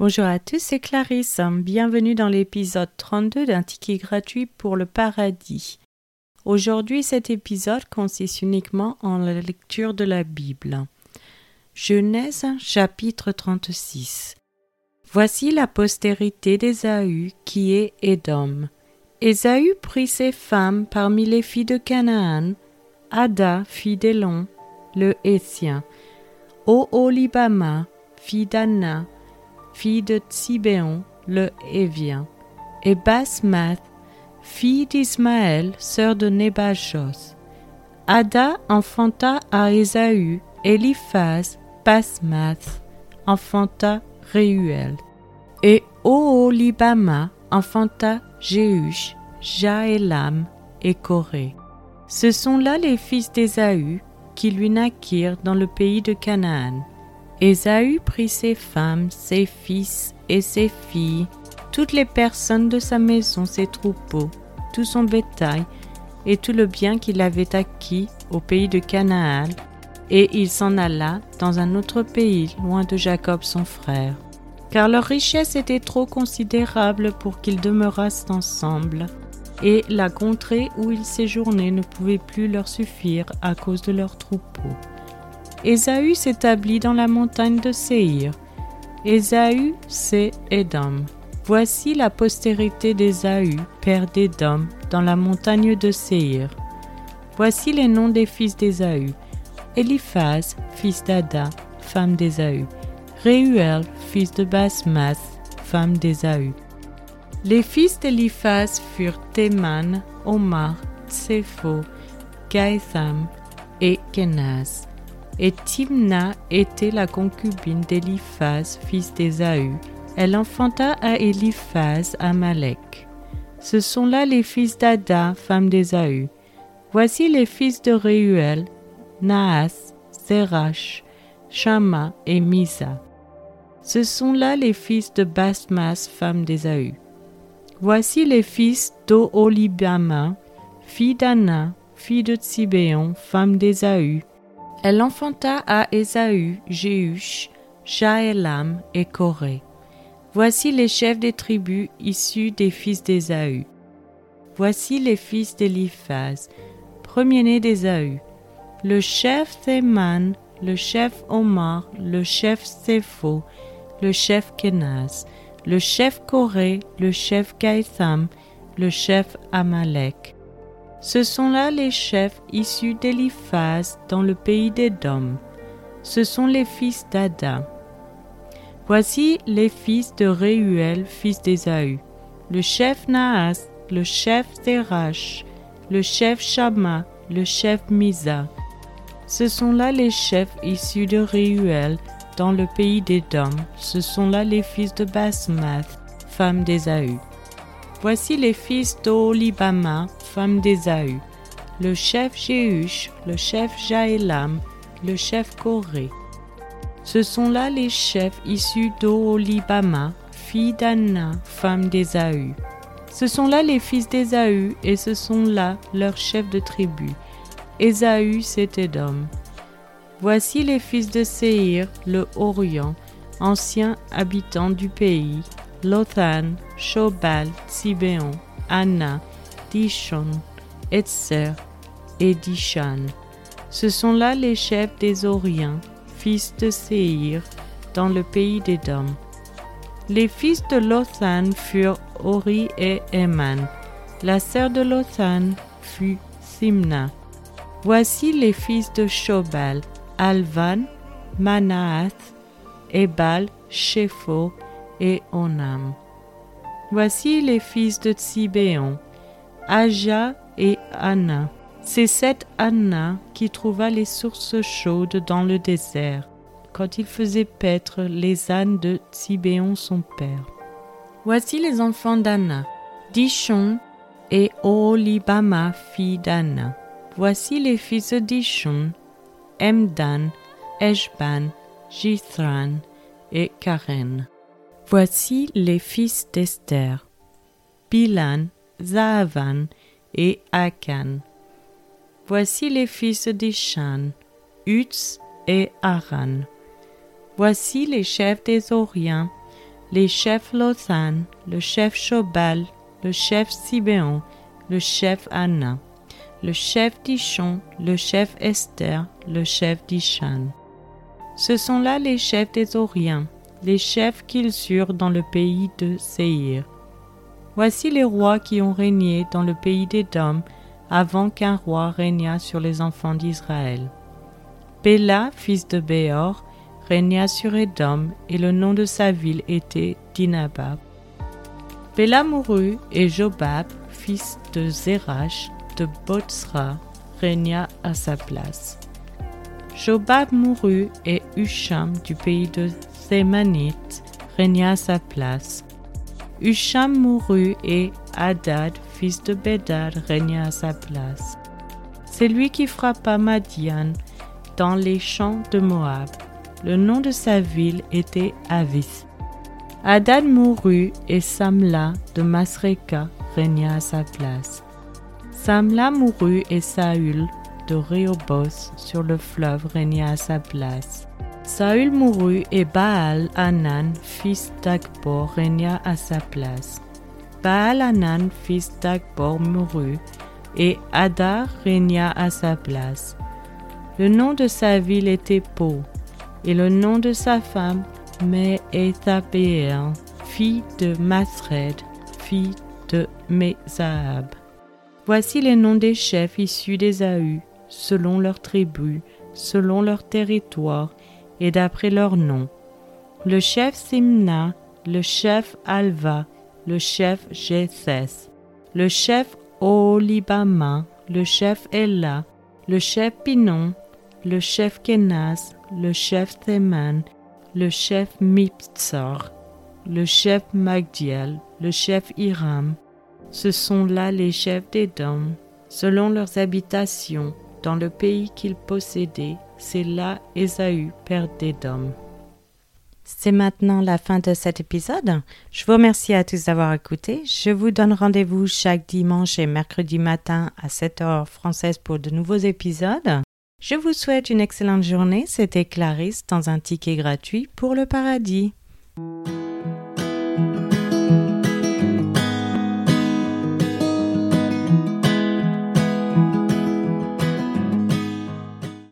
Bonjour à tous, c'est Clarisse. Bienvenue dans l'épisode 32 d'un ticket gratuit pour le paradis. Aujourd'hui, cet épisode consiste uniquement en la lecture de la Bible. Genèse chapitre 36. Voici la postérité d'Ésaü qui est Édom. Ésaü prit ses femmes parmi les filles de Canaan, Ada, fille d'Élon, le Hétien, Oholibama, fille d'Anna, fille de Tsibéon, le Hévien, et Basmath, fille d'Ismaël, sœur de Nébajos. Ada enfanta à Ésaü, Eliphaz, Basmath, enfanta Réuel. Et Oholibama enfanta Jéhush, Jaélam et Corée. Ce sont là les fils d'Ésaü qui lui naquirent dans le pays de Canaan. Ésaü prit ses femmes, ses fils et ses filles, toutes les personnes de sa maison, ses troupeaux, tout son bétail et tout le bien qu'il avait acquis au pays de Canaan, et il s'en alla dans un autre pays, loin de Jacob son frère. Car leur richesse était trop considérable pour qu'ils demeurassent ensemble, et la contrée où ils séjournaient ne pouvait plus leur suffire à cause de leurs troupeaux. Ésaü s'établit dans la montagne de Séhir. Ésaü, c'est Édom. Voici la postérité d'Ésaü, père d'Édom, dans la montagne de Séhir. Voici les noms des fils d'Ésaü. Eliphaz, fils d'Ada, femme d'Ésaü. Réuel, fils de Basmath, femme d'Ésaü. Les fils d'Eliphaz furent Théman, Omar, Tsepho, Gaëtham et Kenaz. Et Timna était la concubine d'Eliphaz, fils d'Ésaü. Elle enfanta à Eliphaz Amalek. Ce sont là les fils d'Ada, femme d'Ésaü. Voici les fils de Réuel, Naas, Zerach, Shama et Misa. Ce sont là les fils de Basmas, femme d'Ésaü. Voici les fils d'Oholibama, fille d'Anna, fille de Tsibéon, femme d'Ésaü. Elle enfanta à Ésaü, Jéhush, Jaélam et Corée. Voici les chefs des tribus issus des fils d'Ésaü. Voici les fils d'Eliphaz, premier-né d'Ésaü. Le chef Théman, le chef Omar, le chef Sépho, le chef Kenaz, le chef Corée, le chef Gaïtham, le chef Amalek. Ce sont là les chefs issus d'Eliphaz dans le pays d'Édom. Ce sont les fils d'Ada. Voici les fils de Réuel, fils d'Ésaü. Le chef Naas, le chef Zerach, le chef Shama, le chef Misa. Ce sont là les chefs issus de Réuel dans le pays d'Édom. Ce sont là les fils de Basmath, femme d'Ésaü. Voici les fils d'Olibama, femme d'Ésaü, le chef Jéhush, le chef Jaélam, le chef Corée. Ce sont là les chefs issus d'Olibama, fille d'Anna, femme d'Ésaü. Ce sont là les fils d'Ésaü et ce sont là leurs chefs de tribu. Ésaü, c'est Édom. Voici les fils de Séhir, le Orient, anciens habitants du pays, Lothan, Shobal, Tsibéon, Anna, Dishon, Etzer et Dishan. Ce sont là les chefs des Orients, fils de Séhir, dans le pays d'Édom. Les fils de Lothan furent Ori et Eman. La sœur de Lothan fut Simna. Voici les fils de Shobal, Alvan, Manaath, Ebal, Shepho et Onam. Voici les fils de Tsibéon, Aja et Anna. C'est cette Anna qui trouva les sources chaudes dans le désert, quand il faisait paître les ânes de Tsibéon son père. Voici les enfants d'Anna, Dishon et Oholibama, fille d'Anna. Voici les fils de Dishon, Emdan, Eshban, Jithran et Karen. Voici les fils d'Esther, Bilan, Zahavan et Akan. Voici les fils d'Ishan, Utz et Aran. Voici les chefs des Orients, les chefs Lothan, le chef Shobal, le chef Sibéon, le chef Anna, le chef d'Ishon, le chef Esther, le chef d'Ishan. Ce sont là les chefs des Oriens, les chefs qu'ils eurent dans le pays de Séir. Voici les rois qui ont régné dans le pays d'Édom avant qu'un roi régnât sur les enfants d'Israël. Béla, fils de Béor, régna sur Édom et le nom de sa ville était Dinabab. Béla mourut et Jobab, fils de Zérach de Botsra, régna à sa place. Jobab mourut et Husham du pays de Zémanite régna à sa place. Husham mourut et Hadad, fils de Bedad, régna à sa place. C'est lui qui frappa Madian dans les champs de Moab. Le nom de sa ville était Avis. Hadad mourut et Samla de Masreka régna à sa place. Samla mourut et Saül de sur le fleuve régna à sa place. Saül mourut et Baal Anan, fils d'Akbor, régna à sa place. Baal Anan, fils d'Akbor, mourut et Adar régna à sa place. Le nom de sa ville était Po, et le nom de sa femme Me'ethabeel, fille de Masred, fille de Mezahab. Voici les noms des chefs issus des Ahu, selon leurs tribus, selon leur territoire et d'après leur nom. Le chef Simna, le chef Alva, le chef Jéthès, le chef Olibama, le chef Ella, le chef Pinon, le chef Kenaz, le chef Théman, le chef Miptsar, le chef Magdiel, le chef Hiram. Ce sont là les chefs des d'Édom, selon leurs habitations, dans le pays qu'ils possédaient. C'est là Ésaü, père d'Édom. C'est maintenant la fin de cet épisode. Je vous remercie à tous d'avoir écouté. Je vous donne rendez-vous chaque dimanche et mercredi matin à 7h française pour de nouveaux épisodes. Je vous souhaite une excellente journée. C'était Clarisse dans un ticket gratuit pour le paradis.